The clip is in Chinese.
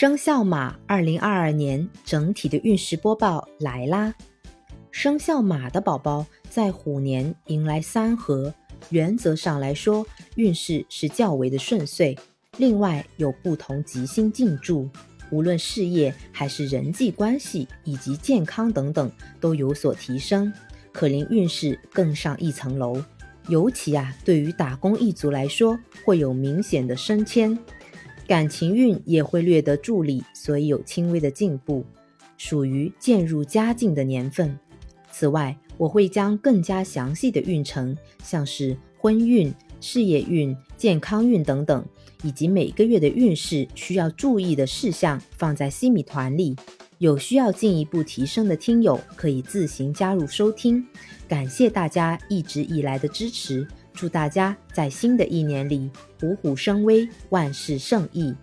生肖马二零二二年整体的运势播报来啦！生肖马的宝宝在虎年迎来三合，原则上来说，运势是较为的顺遂。另外有不同吉星进驻，无论事业还是人际关系以及健康等等都有所提升，可令运势更上一层楼。尤其啊，对于打工一族来说，会有明显的升迁。感情运也会略得助力，所以有轻微的进步，属于渐入佳境的年份。此外，我会将更加详细的运程，像是婚运、事业运、健康运等等，以及每个月的运势需要注意的事项，放在西米团里。有需要进一步提升的听友，可以自行加入收听。感谢大家一直以来的支持。祝大家在新的一年里虎虎生威，万事胜意。